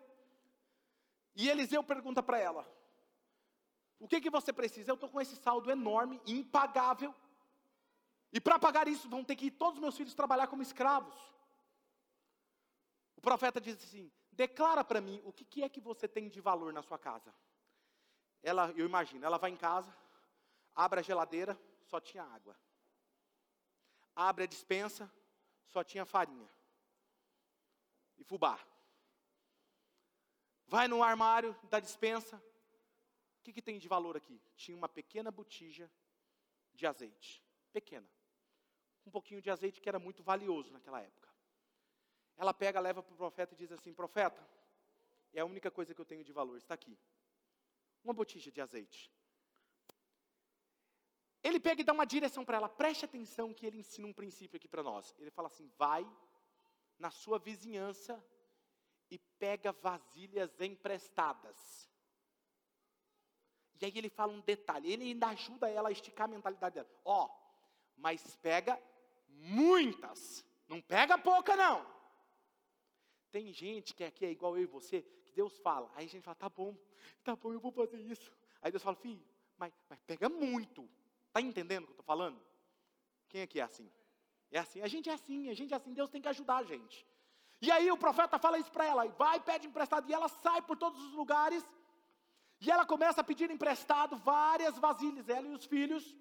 e Eliseu pergunta para ela: o que, que você precisa? Eu estou com esse saldo enorme, impagável. E para pagar isso, vão ter que ir todos os meus filhos trabalhar como escravos. O profeta diz assim: declara para mim o que, que é que você tem de valor na sua casa. Ela, eu imagino, ela vai em casa, abre a geladeira, só tinha água. Abre a dispensa, só tinha farinha e fubá. Vai no armário da dispensa, o que, que tem de valor aqui? Tinha uma pequena botija de azeite, pequena. Um pouquinho de azeite que era muito valioso naquela época. Ela pega, leva para o profeta e diz assim: Profeta, é a única coisa que eu tenho de valor, está aqui. Uma botija de azeite. Ele pega e dá uma direção para ela. Preste atenção que ele ensina um princípio aqui para nós. Ele fala assim: vai na sua vizinhança e pega vasilhas emprestadas. E aí ele fala um detalhe, ele ainda ajuda ela a esticar a mentalidade dela. Ó, oh, mas pega muitas, não pega pouca não. Tem gente que aqui é igual eu e você, que Deus fala, aí a gente fala, tá bom, tá bom, eu vou fazer isso. Aí Deus fala, filho, mas, mas pega muito. Está entendendo o que eu estou falando? Quem aqui é assim? É assim, a gente é assim, a gente é assim, Deus tem que ajudar a gente. E aí o profeta fala isso para ela, vai, pede emprestado, e ela sai por todos os lugares, e ela começa a pedir emprestado várias vasilhas, ela e os filhos.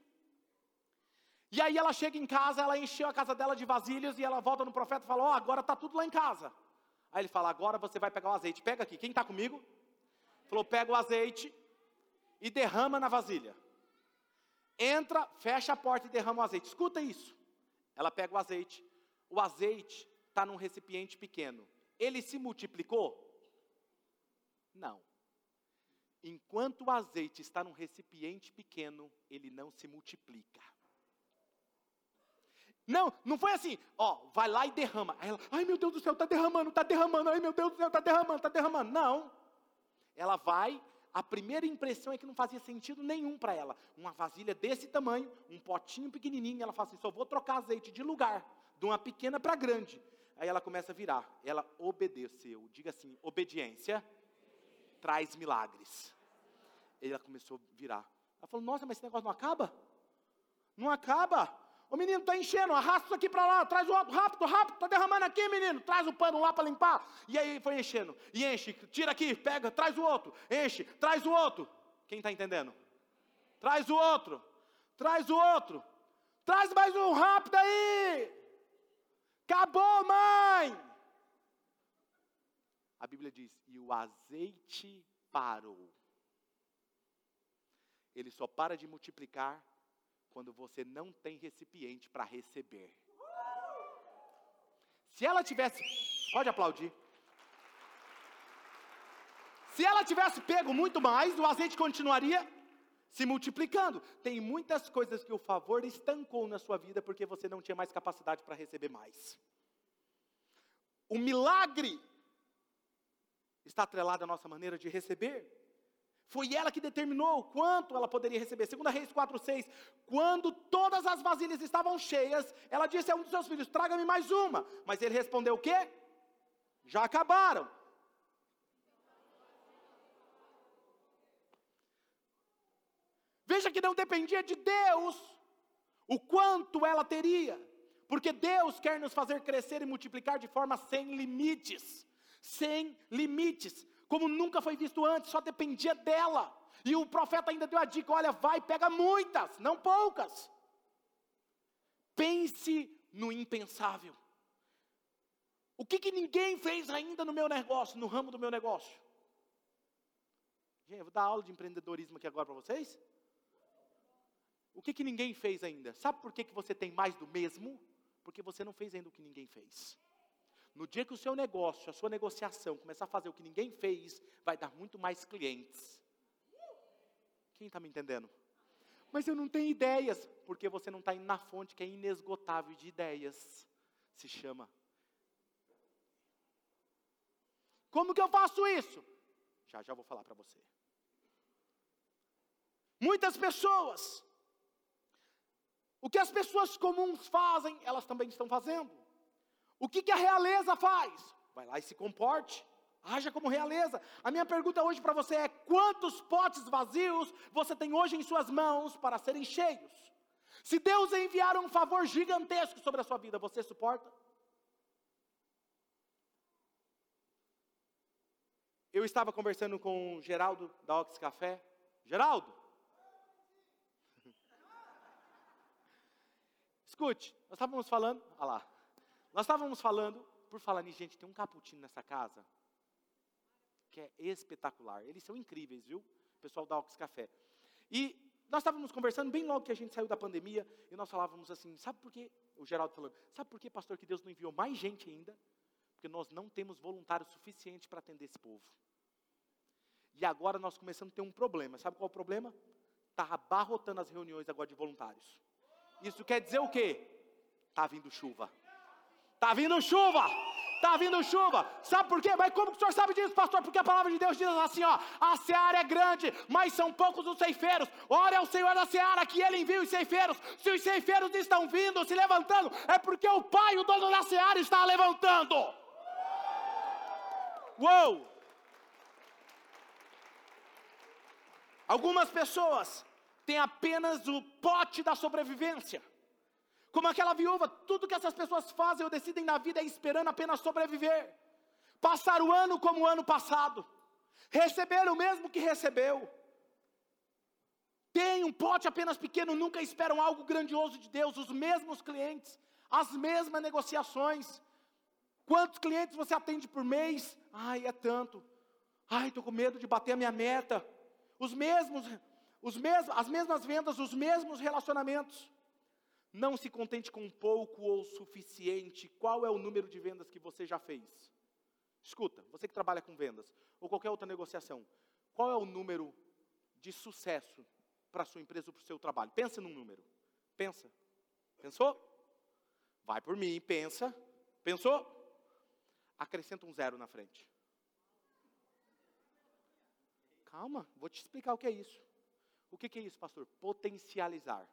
E aí ela chega em casa, ela encheu a casa dela de vasilhas, e ela volta no profeta e fala, ó, oh, agora está tudo lá em casa. Aí ele fala, agora você vai pegar o azeite, pega aqui, quem está comigo? Falou, pega o azeite e derrama na vasilha entra, fecha a porta e derrama o azeite. Escuta isso. Ela pega o azeite. O azeite está num recipiente pequeno. Ele se multiplicou? Não. Enquanto o azeite está num recipiente pequeno, ele não se multiplica. Não, não foi assim, ó, vai lá e derrama. Aí ela, ai meu Deus do céu, está derramando, está derramando, ai meu Deus do céu, está derramando, está derramando. Não. Ela vai, a primeira impressão é que não fazia sentido nenhum para ela. Uma vasilha desse tamanho, um potinho pequenininho, ela fala assim: só vou trocar azeite de lugar, de uma pequena para grande. Aí ela começa a virar. Ela obedeceu. Diga assim: obediência traz milagres. Ela começou a virar. Ela falou: Nossa, mas esse negócio não acaba? Não acaba. O menino está enchendo, arrasta isso aqui para lá, traz o outro, rápido, rápido, está derramando aqui, menino, traz o pano lá para limpar. E aí foi enchendo, e enche, tira aqui, pega, traz o outro, enche, traz o outro. Quem está entendendo? Traz o outro, traz o outro, traz mais um rápido aí. Acabou, mãe. A Bíblia diz: e o azeite parou. Ele só para de multiplicar quando você não tem recipiente para receber. Se ela tivesse, pode aplaudir. Se ela tivesse pego muito mais, o azeite continuaria se multiplicando. Tem muitas coisas que o favor estancou na sua vida porque você não tinha mais capacidade para receber mais. O milagre está atrelado à nossa maneira de receber. Foi ela que determinou quanto ela poderia receber. Segunda Reis 4:6. Quando todas as vasilhas estavam cheias, ela disse a um dos seus filhos: "Traga-me mais uma". Mas ele respondeu o quê? Já acabaram. Veja que não dependia de Deus o quanto ela teria, porque Deus quer nos fazer crescer e multiplicar de forma sem limites. Sem limites como nunca foi visto antes, só dependia dela. E o profeta ainda deu a dica: olha, vai, pega muitas, não poucas. Pense no impensável. O que, que ninguém fez ainda no meu negócio, no ramo do meu negócio? Gente, eu vou dar aula de empreendedorismo aqui agora para vocês. O que, que ninguém fez ainda? Sabe por que, que você tem mais do mesmo? Porque você não fez ainda o que ninguém fez. No dia que o seu negócio, a sua negociação começar a fazer o que ninguém fez, vai dar muito mais clientes. Quem está me entendendo? Mas eu não tenho ideias, porque você não está indo na fonte que é inesgotável de ideias. Se chama. Como que eu faço isso? Já, já vou falar para você. Muitas pessoas, o que as pessoas comuns fazem, elas também estão fazendo. O que, que a realeza faz? Vai lá e se comporte. Haja como realeza. A minha pergunta hoje para você é: quantos potes vazios você tem hoje em suas mãos para serem cheios? Se Deus enviar um favor gigantesco sobre a sua vida, você suporta? Eu estava conversando com o Geraldo da Ox Café. Geraldo! Escute, nós estávamos falando. Olha lá. Nós estávamos falando, por falar nisso, gente, tem um cappuccino nessa casa que é espetacular. Eles são incríveis, viu? O pessoal da Ox Café. E Nós estávamos conversando bem logo que a gente saiu da pandemia e nós falávamos assim: sabe por quê? O Geraldo falando: sabe por quê, pastor, que Deus não enviou mais gente ainda? Porque nós não temos voluntários suficientes para atender esse povo. E agora nós começamos a ter um problema. Sabe qual é o problema? Está abarrotando as reuniões agora de voluntários. Isso quer dizer o quê? Está vindo chuva. Está vindo chuva! Está vindo chuva. Sabe por quê? Mas como que o senhor sabe disso, pastor? Porque a palavra de Deus diz assim: ó, a seara é grande, mas são poucos os ceifeiros. Ora é o Senhor da seara que ele envia os ceifeiros. Se os ceifeiros estão vindo, se levantando, é porque o Pai, o dono da seara, está levantando. Uou! Algumas pessoas têm apenas o pote da sobrevivência. Como aquela viúva, tudo que essas pessoas fazem ou decidem na vida é esperando apenas sobreviver. Passar o ano como o ano passado. Receber o mesmo que recebeu. Tem um pote apenas pequeno, nunca esperam algo grandioso de Deus. Os mesmos clientes, as mesmas negociações. Quantos clientes você atende por mês? Ai, é tanto. Ai, estou com medo de bater a minha meta. Os mesmos, os mesmos, as mesmas vendas, os mesmos relacionamentos. Não se contente com pouco ou suficiente. Qual é o número de vendas que você já fez? Escuta, você que trabalha com vendas, ou qualquer outra negociação, qual é o número de sucesso para a sua empresa ou para o seu trabalho? Pensa num número. Pensa. Pensou? Vai por mim, pensa. Pensou? Acrescenta um zero na frente. Calma, vou te explicar o que é isso. O que é isso, pastor? Potencializar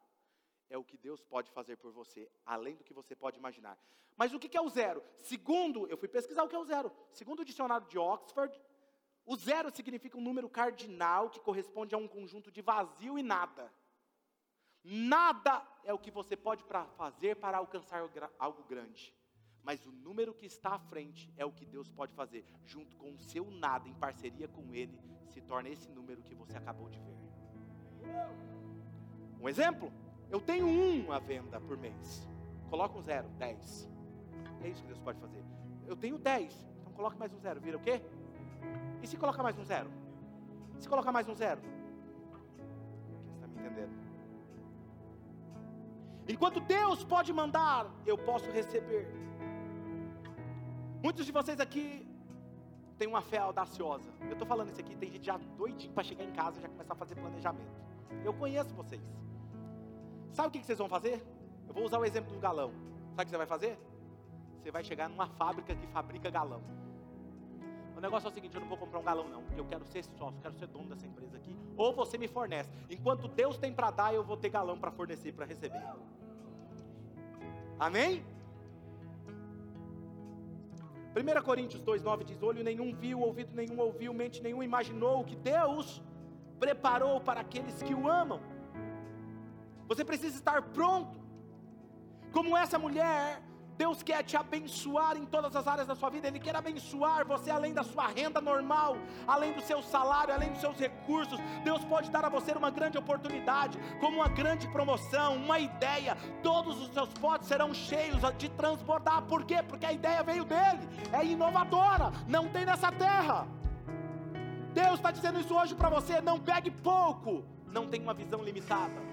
é o que Deus pode fazer por você, além do que você pode imaginar. Mas o que é o zero? Segundo, eu fui pesquisar o que é o zero. Segundo o dicionário de Oxford, o zero significa um número cardinal que corresponde a um conjunto de vazio e nada. Nada é o que você pode fazer para alcançar algo grande. Mas o número que está à frente é o que Deus pode fazer, junto com o seu nada, em parceria com Ele, se torna esse número que você acabou de ver. Um exemplo? Eu tenho um à venda por mês. Coloca um zero, dez. É isso que Deus pode fazer. Eu tenho dez, então coloca mais um zero. Vira o quê? E se colocar mais um zero? Se colocar mais um zero? Quem está me entendendo? Enquanto Deus pode mandar, eu posso receber. Muitos de vocês aqui têm uma fé audaciosa. Eu estou falando isso aqui, tem gente já doidinho para chegar em casa e já começar a fazer planejamento. Eu conheço vocês. Sabe o que vocês vão fazer? Eu vou usar o exemplo do galão. Sabe o que você vai fazer? Você vai chegar numa fábrica que fabrica galão. O negócio é o seguinte: eu não vou comprar um galão, não, porque eu quero ser sócio, quero ser dono dessa empresa aqui. Ou você me fornece. Enquanto Deus tem para dar, eu vou ter galão para fornecer, para receber. Amém? 1 Coríntios 2,9 diz: Olho nenhum viu, ouvido nenhum ouviu, mente nenhum imaginou o que Deus preparou para aqueles que o amam. Você precisa estar pronto. Como essa mulher, Deus quer te abençoar em todas as áreas da sua vida. Ele quer abençoar você além da sua renda normal, além do seu salário, além dos seus recursos. Deus pode dar a você uma grande oportunidade, como uma grande promoção, uma ideia. Todos os seus potes serão cheios de transbordar. Por quê? Porque a ideia veio dele. É inovadora. Não tem nessa terra. Deus está dizendo isso hoje para você. Não pegue pouco. Não tem uma visão limitada.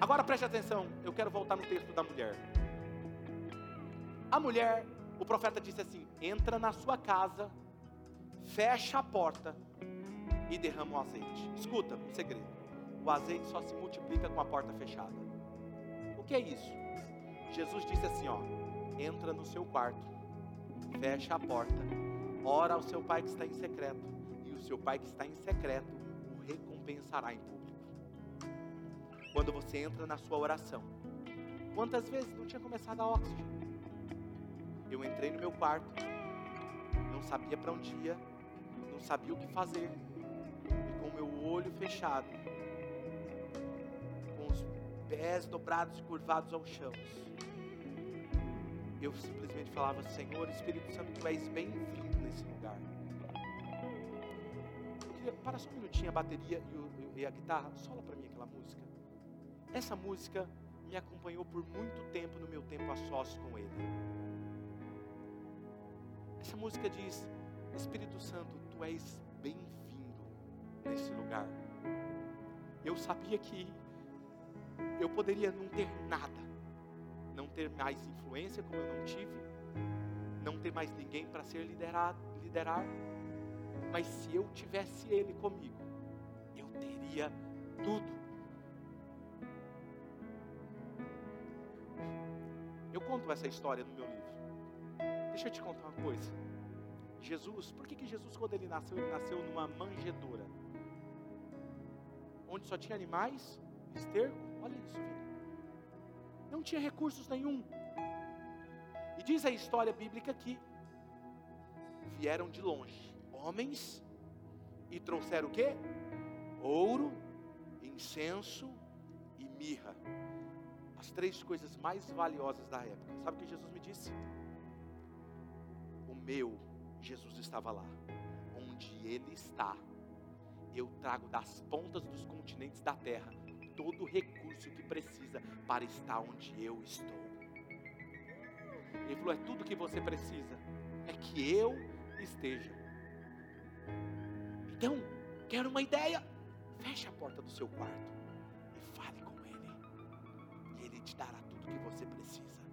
Agora preste atenção, eu quero voltar no texto da mulher. A mulher, o profeta disse assim: entra na sua casa, fecha a porta e derrama o azeite. Escuta, um segredo: o azeite só se multiplica com a porta fechada. O que é isso? Jesus disse assim: ó, entra no seu quarto, fecha a porta, ora ao seu pai que está em secreto, e o seu pai que está em secreto o recompensará em público quando você entra na sua oração. Quantas vezes não tinha começado a oxigênio? Eu entrei no meu quarto, não sabia para onde ia, não sabia o que fazer, e com o meu olho fechado, com os pés dobrados e curvados ao chão, eu simplesmente falava: Senhor Espírito Santo, tu és bem-vindo nesse lugar. Eu queria, para só um minutinho a bateria e, o, e a guitarra, sola para mim aquela música. Essa música me acompanhou por muito tempo no meu tempo a sós com Ele. Essa música diz: Espírito Santo, tu és bem-vindo nesse lugar. Eu sabia que eu poderia não ter nada, não ter mais influência como eu não tive, não ter mais ninguém para ser liderado, liderar, mas se eu tivesse Ele comigo, eu teria tudo. Conto essa história no meu livro. Deixa eu te contar uma coisa. Jesus, por que, que Jesus, quando ele nasceu, ele nasceu numa manjedoura? Onde só tinha animais, esterco, olha isso, filho. Não tinha recursos nenhum. E diz a história bíblica que vieram de longe homens e trouxeram o quê? Ouro, incenso e mirra. As três coisas mais valiosas da época. Sabe o que Jesus me disse? O meu Jesus estava lá. Onde ele está, eu trago das pontas dos continentes da terra todo o recurso que precisa para estar onde eu estou. Ele falou: é tudo que você precisa, é que eu esteja. Então, quer uma ideia? Feche a porta do seu quarto te dará tudo que você precisa.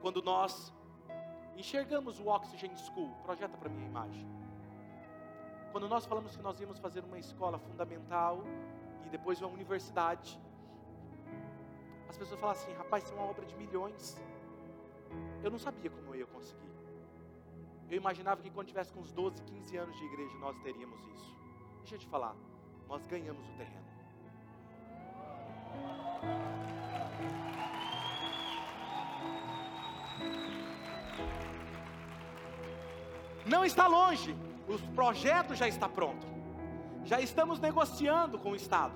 Quando nós enxergamos o Oxygen School, projeta para mim a imagem. Quando nós falamos que nós íamos fazer uma escola fundamental e depois uma universidade, as pessoas falam assim: rapaz, isso é uma obra de milhões. Eu não sabia como eu ia conseguir. Eu imaginava que quando tivesse com uns 12, 15 anos de igreja, nós teríamos isso. Deixa eu te falar, nós ganhamos o terreno. Não está longe, os projetos já está pronto. Já estamos negociando com o Estado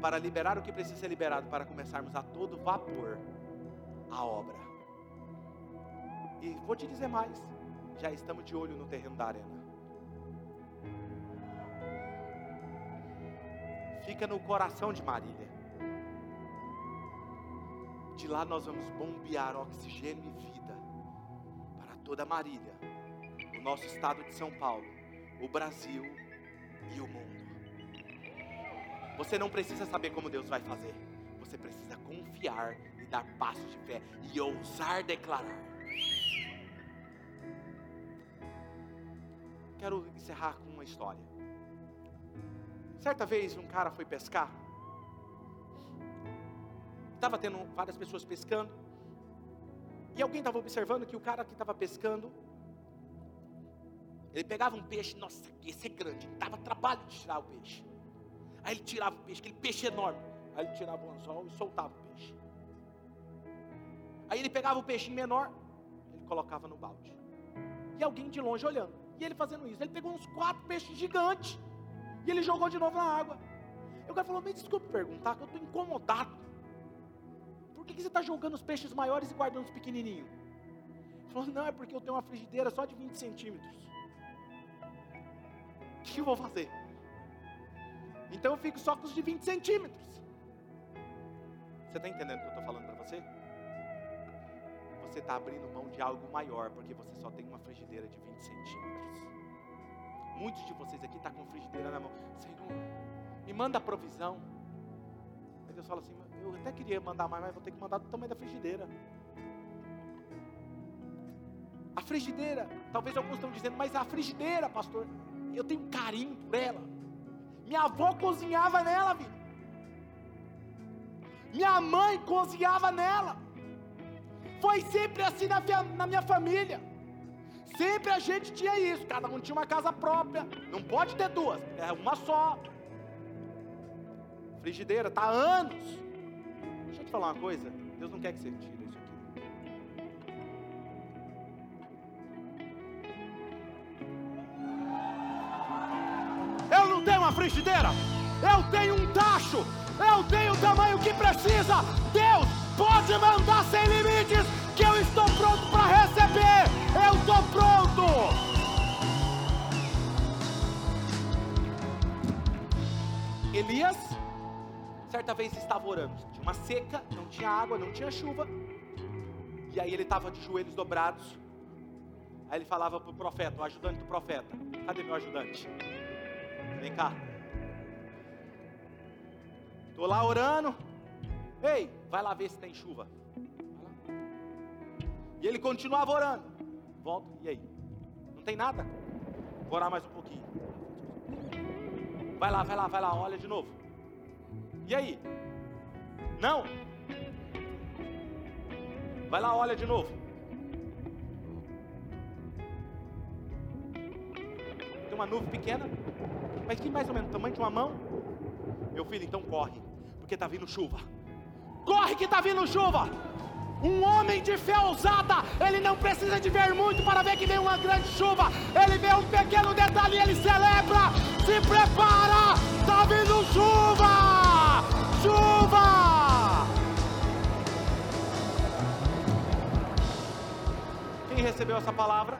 para liberar o que precisa ser liberado para começarmos a todo vapor a obra. E vou te dizer mais, já estamos de olho no terreno da arena. Fica no coração de Marília. De lá nós vamos bombear oxigênio e vida para toda Marília o nosso estado de São Paulo, o Brasil e o mundo. Você não precisa saber como Deus vai fazer, você precisa confiar e dar passos de fé e ousar declarar. Quero encerrar com uma história. Certa vez um cara foi pescar, estava tendo várias pessoas pescando, e alguém estava observando que o cara que estava pescando ele pegava um peixe, nossa, esse é grande, dava trabalho de tirar o peixe. Aí ele tirava o peixe, aquele peixe enorme. Aí ele tirava o anzol e soltava o peixe. Aí ele pegava o peixinho menor, ele colocava no balde. E alguém de longe olhando. E ele fazendo isso. Ele pegou uns quatro peixes gigantes. E ele jogou de novo na água. E o cara falou: Me desculpe perguntar, que eu estou incomodado. Que, que você está jogando os peixes maiores e guardando os pequenininhos? Ele falou: Não, é porque eu tenho uma frigideira só de 20 centímetros o que eu vou fazer? Então eu fico só com os de 20 centímetros. Você está entendendo o que eu estou falando para você? Você está abrindo mão de algo maior, porque você só tem uma frigideira de 20 centímetros. Muitos de vocês aqui estão tá com frigideira na mão. Senhor, me manda provisão. Aí Deus fala assim: eu até queria mandar mais, mas vou ter que mandar do tamanho da frigideira. A frigideira, talvez alguns estão dizendo, mas a frigideira, pastor, eu tenho carinho por ela. Minha avó cozinhava nela, vida. Minha mãe cozinhava nela. Foi sempre assim na, na minha família. Sempre a gente tinha isso. Cada um tinha uma casa própria. Não pode ter duas, é uma só. Frigideira, tá há anos. Eu te falar uma coisa. Deus não quer que você tire isso aqui. tenho uma frigideira, eu tenho um tacho, eu tenho o tamanho que precisa. Deus pode mandar sem limites, que eu estou pronto para receber. Eu estou pronto. Elias, certa vez estava orando, uma seca, não tinha água, não tinha chuva, e aí ele estava de joelhos dobrados. Aí ele falava para o profeta, o ajudante do profeta: Cadê meu ajudante? Vem cá. Tô lá orando. Ei, vai lá ver se tem chuva. E ele continuava orando. Volta, e aí? Não tem nada? Vou orar mais um pouquinho. Vai lá, vai lá, vai lá, olha de novo. E aí? Não? Vai lá, olha de novo. Tem uma nuvem pequena, mas que mais ou menos tamanho de uma mão. Meu filho, então corre, porque está vindo chuva. Corre que está vindo chuva. Um homem de fé ousada, ele não precisa de ver muito para ver que vem uma grande chuva. Ele vê um pequeno detalhe e ele celebra. Se prepara, está vindo chuva! Chuva! Recebeu essa palavra?